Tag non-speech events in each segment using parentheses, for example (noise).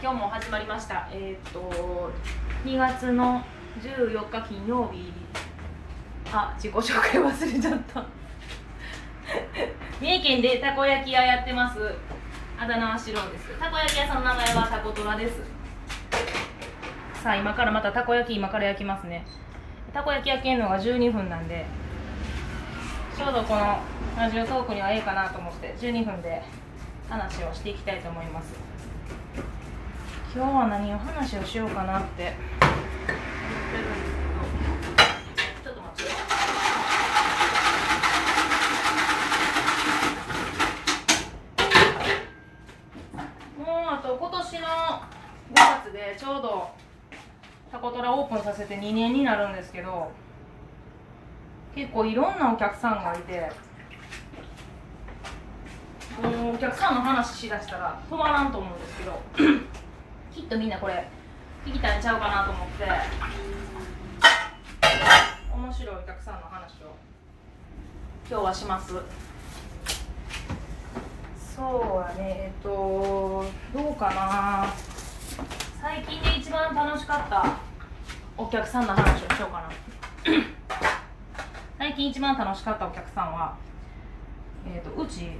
今日も始まりました。えーっと2月の14日金曜日。あ自己紹介忘れちゃった。三重県でたこ焼き屋やってます。あだ名はシロです。たこ焼き屋さんの名前はたこトラです。さあ今からまたたこ焼き今から焼きますね。たこ焼き焼けるのが12分なんでちょうどこのラジオトークにはええかなと思って12分で話をしていきたいと思います。今日は何を話をしようかなって。もうあと今年の5月でちょうどタコトラオープンさせて2年になるんですけど結構いろんなお客さんがいてもうお客さんの話しだしたら止まらんと思うんですけどきっとみんなこれ聞きたいんちゃうかなと思って。面白いお客さんの話を。今日はします。そうやねえっとどうかな。最近で一番楽しかったお客さんの話をしようかな。(clears throat) 最近一番楽しかったお客さんはえっ、とうち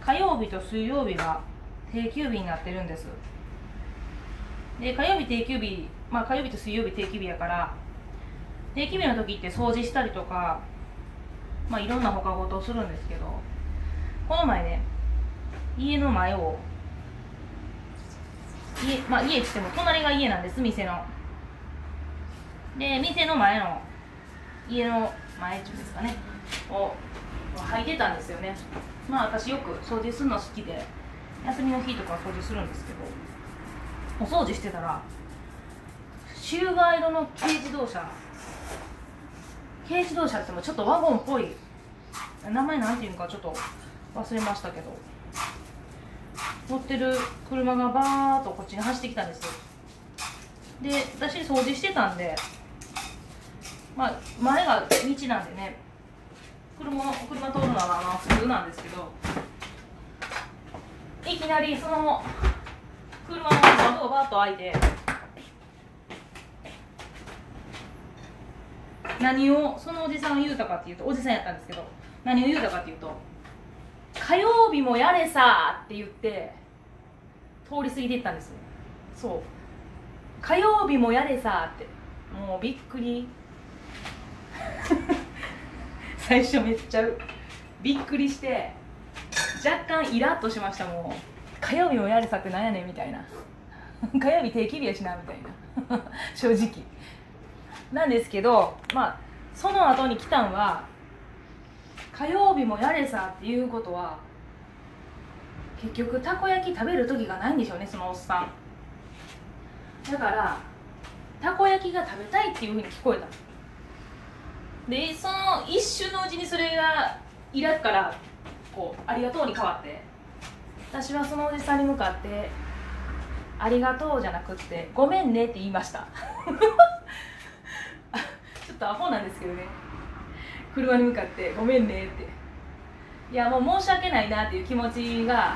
火曜日と水曜日が定休日になってるんです。で火曜日定休日まあ火曜日と水曜日定休日やから定休日の時って掃除したりとかまあいろんな他事をするんですけどこの前ね家の前を家まあ家っつっても隣が家なんです店の。で店の前の家の前っていうんですかねを履いてたんですよね。まあ私よく掃除するの好きで休みの日とか掃除するんですけど。お掃除してたらシューバー色の軽自動車軽自動車ってもちょっとワゴンっぽい名前なんていうのかちょっと忘れましたけど乗ってる車がバーッとこっちに走ってきたんですよ。で私掃除してたんでまあ前が道なんでね車車通るのはまあ普通なんですけどいきなりその車の窓バーと開いて何をそのおじさん言うたかっていうとおじさんやったんですけど何を言うたかっていうと「火曜日もやれさ」って言って通り過ぎていったんですそう「火曜日もやれさ」ってもうびっくり。(laughs) 最初めっちゃびっくりして若干イラッとしましたもう。火曜日もやれさってなんやねんみたいな。(laughs) 火曜日定期日やしなみたいな。(laughs) 正直。なんですけどまあその後に来たんは火曜日もやれさっていうことは結局たこ焼き食べる時がないんでしょうねそのおっさん。だからたこ焼きが食べたいっていうふうに聞こえた。でその一瞬のうちにそれがイラからこう「ありがとう」に変わって私はそのおじさんに向かって「ありがとう」じゃなくって「ごめんね」って言いました。(laughs) ちょっとアホなんですけどね。車に向かって「ごめんね」って。いやもう申し訳ないなっていう気持ちが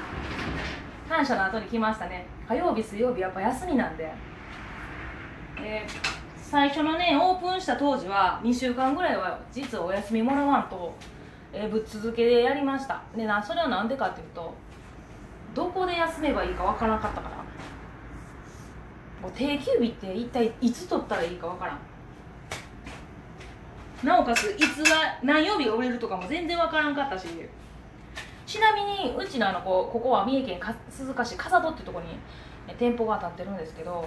感謝の後に来ましたね。火曜日水曜日やっぱ休みなんで。で最初のねオープンした当時は2週間ぐらいは実はお休みもらわんと、えーぶっ続けでやりました。でなそれは何でかっていうとどこで休めばいいかわからなかったから。定休日って一体いつ取ったらいいかわからん。なおかついつが何曜日が売れるとかも全然わからんかったし。ちなみにうちのあのこここは三重県か鈴鹿市笠戸っていうとこにえ店舗が建ってるんですけど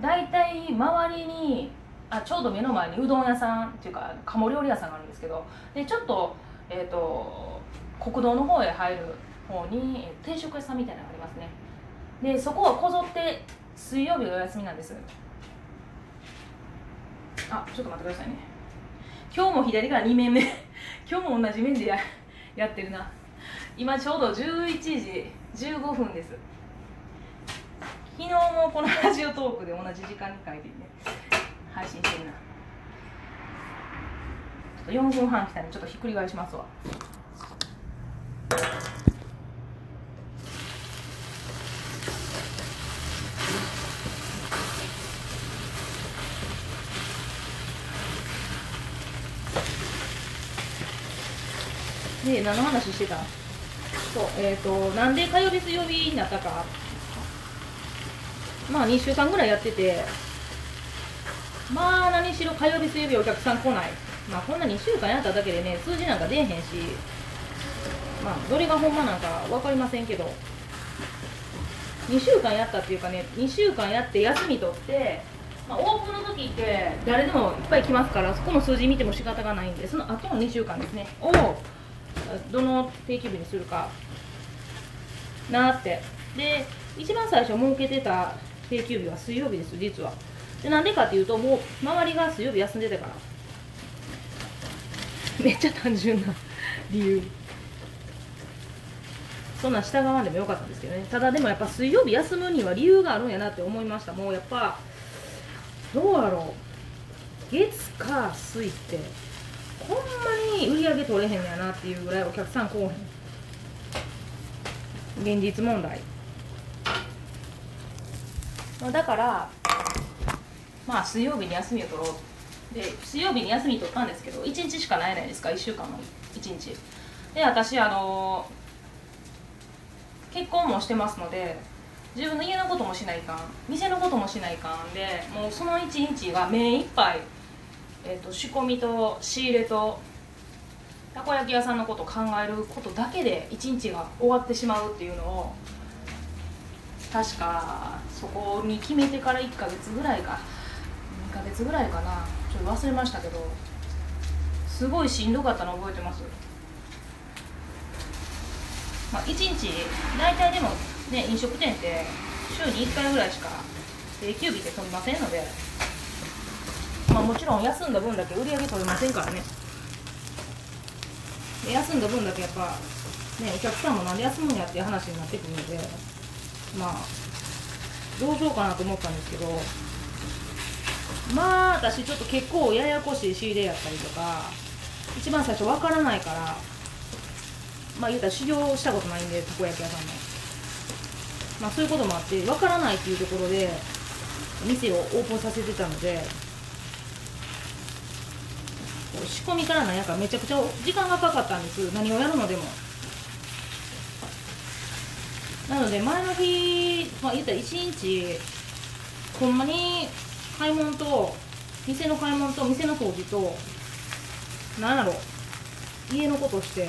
大体周りにあちょうど目の前にうどん屋さんっていうか鴨料理屋さんがあるんですけどでちょっと,、えー、と国道の方へ入る方に定食屋さんみたいなのがありますね。でそこはこぞって水曜日がお休みなんです。あちょっと待ってくださいね。今日も左から2面目。(laughs) 今日も同じ面でややってるな。今ちょうど11時15分です。昨日もこのラジオトークで同じ時間に書いてね配信してるな。ちょっと4分半来たんでちょっとひっくり返しますわ。で何の話してた？そうえっ、ー、となんで火曜日水曜日になったか。まあ2週間ぐらいやってて。まあ何しろ火曜日水曜日お客さん来ない。まあこんな2週間やっただけでね数字なんか出えへんし。まあどれがほんまなんか分かりませんけど。2週間やったっていうかね2週間やって休み取ってまあ、オープンの時って誰でもいっぱい来ますからそこの数字見ても仕方がないんでその後の2週間ですね。をどの定休日にするかなって。で一番最初設けてた定休日は水曜日です実は。でなんでかっていうともう周りが水曜日休んでたから。(laughs) めっちゃ単純な理由。そんな従わんでもよかったんですけどね。ただでもやっぱ水曜日休むには理由があるんやなって思いました。もうやっぱどうやろう。月火水って。ほんまに売り上げ取れへんやなっていうぐらいお客さん来おへん。現実問題。だからまあ水曜日に休みを取ろう。で水曜日に休み取ったんですけど1日しかないじゃないですか。1週間の1日。で私あの結婚もしてますので自分の家のこともしないかん。店のこともしないかん。でもうその一日が目いっぱい、えーと、仕込みと仕入れとたこ焼き屋さんのこと考えることだけで一日が終わってしまうっていうのを確かそこに決めてから1ヶ月ぐらいか。2ヶ月ぐらいかな。ちょっと忘れましたけどすごいしんどかったの覚えてます。まあ1日大体でもね、飲食店って週に1回ぐらいしか定休日って取りませんので、まあ、もちろん休んだ分だけ売り上げ取れませんからね。休んだ分だけやっぱ、ね、お客さんもなんで休むんやっていう話になってくるのでまあどうしようかなと思ったんですけどまあ私ちょっと結構ややこしい仕入れやったりとか一番最初わからないからまあ言うたら修行したことないんでたこ焼き屋さんのまあ、そういうこともあってわからないっていうところで店をオープンさせてたので仕込みからなんやかめちゃくちゃ時間がかかったんです。何をやるのでも。なので前の日、まあ、言ったら1日ほんまに買い物と店の買い物と店の掃除と何やろ家のことして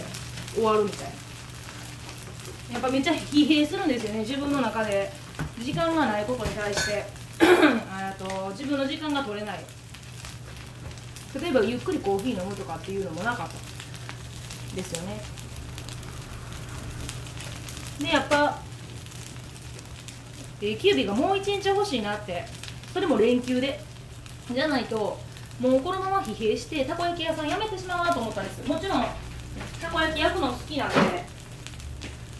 終わるみたいな。やっぱめっちゃ疲弊するんですよね。自分の中で。時間がないことに対して。(clears throat) と自分の時間が取れない。例えばゆっくりコーヒー飲むとかっていうのもなかったですよね。でやっぱ定休日がもう一日欲しいなって。それも連休で。じゃないともうこのまま疲弊してたこ焼き屋さん辞めてしまうなと思ったんです。もちろんたこ焼き焼くの好きなんで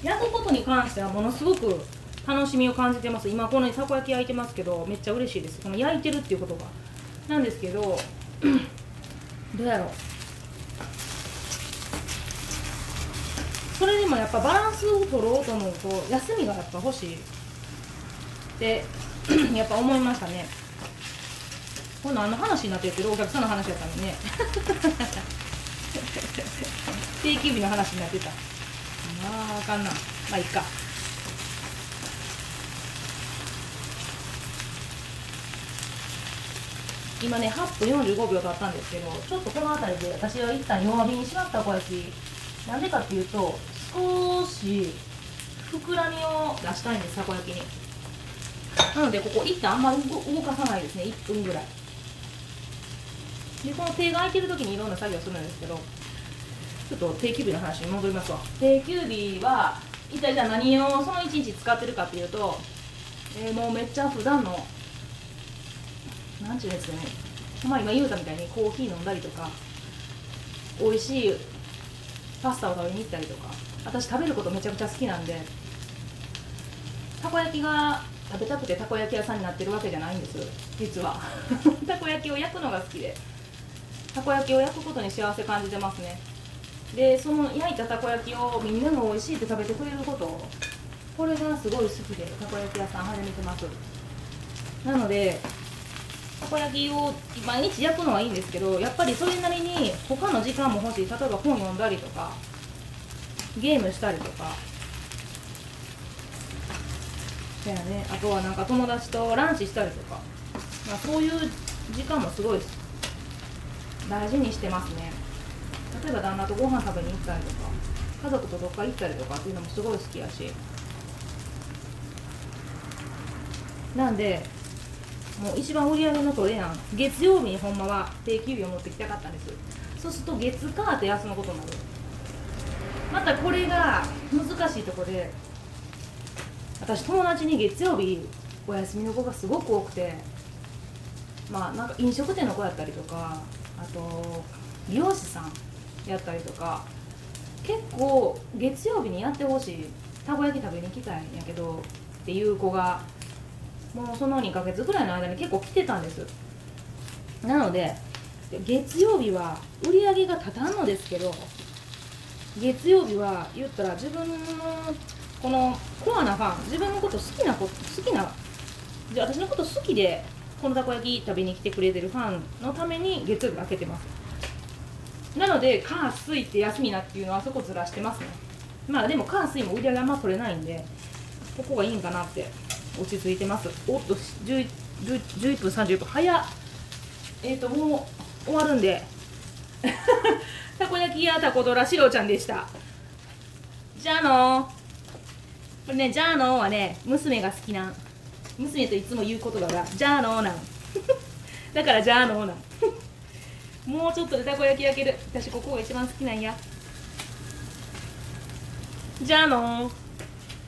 焼くことに関してはものすごく楽しみを感じてます。今このたこ焼き焼いてますけどめっちゃ嬉しいです。この焼いてるっていうことがなんですけどどうやろう。それでもやっぱバランスを取ろうと思うと休みがやっぱ欲しい。って (clears throat) やっぱ思いましたね。これ何の話になってるけどお客さんの話やったのにね。(laughs) 定休日の話になってた。あああかんな。いまあいっか。今ね8分45秒経ったんですけどちょっとこの辺りで私は一旦弱火にしまった小焼きなんでかっていうと少し膨らみを出したいんですたこ焼きに。なのでここ一旦あんまり動かさないですね。1分ぐらい。でこの手が空いてる時にいろんな作業するんですけどちょっと定休日の話に戻りますわ。定休日は一体じゃあ何をその1日使ってるかっていうと、えー、もうめっちゃ普段のなんちゅうやつね。まあ今言うたみたいにコーヒー飲んだりとか美味しいパスタを食べに行ったりとか。私食べることめちゃくちゃ好きなんでたこ焼きが食べたくてたこ焼き屋さんになってるわけじゃないんです。実は。たこ焼きを焼くのが好きで。たこ焼きを焼くことに幸せ感じてますね。でその焼いたたこ焼きをみんなが美味しいって食べてくれること。これがすごい好きでたこ焼き屋さん始めてます。なのでたこ焼きを毎日焼くのはいいんですけどやっぱりそれなりに他の時間も欲しい。例えば本読んだりとかゲームしたりとか。だよね。あとはなんか友達とランチしたりとか、まあ、そういう時間もすごい大事にしてますね。例えば旦那とご飯食べに行ったりとか家族とどっか行ったりとかっていうのもすごい好きやし。なんでもう一番売り上げの取れやん月曜日にほんまは定休日を持ってきたかったんです。そうすると月火って休むことになる。またこれが難しいとこで私友達に月曜日お休みの子がすごく多くてまあなんか飲食店の子やったりとかあと美容師さんやったりとか結構月曜日にやってほしい。たこ焼き食べに行きたいんやけどっていう子がもうその2ヶ月ぐらいの間に結構来てたんです。なので月曜日は売り上げが立たんのですけど月曜日は言ったら自分のこのコアなファン自分のこと好きな子好きなじゃあ私のこと好きでこのたこ焼き食べに来てくれてるファンのために月曜日開けてます。なので火水って休みなっていうのはそこずらしてますね。まあでも火水も売り上げあんま取れないんでここがいいんかなって落ち着いてます。おっと 11, 11分30分。早っ。えっ、ー、ともう終わるんで。(laughs) たこ焼きやたこドラしろちゃんでした。じゃあのこれねじゃあのはね娘が好きなん。娘といつも言うことだがじゃあのなん。(laughs) だからじゃあのなん。(laughs) もうちょっとでたこ焼き焼ける。私ここが一番好きなんや。じゃあの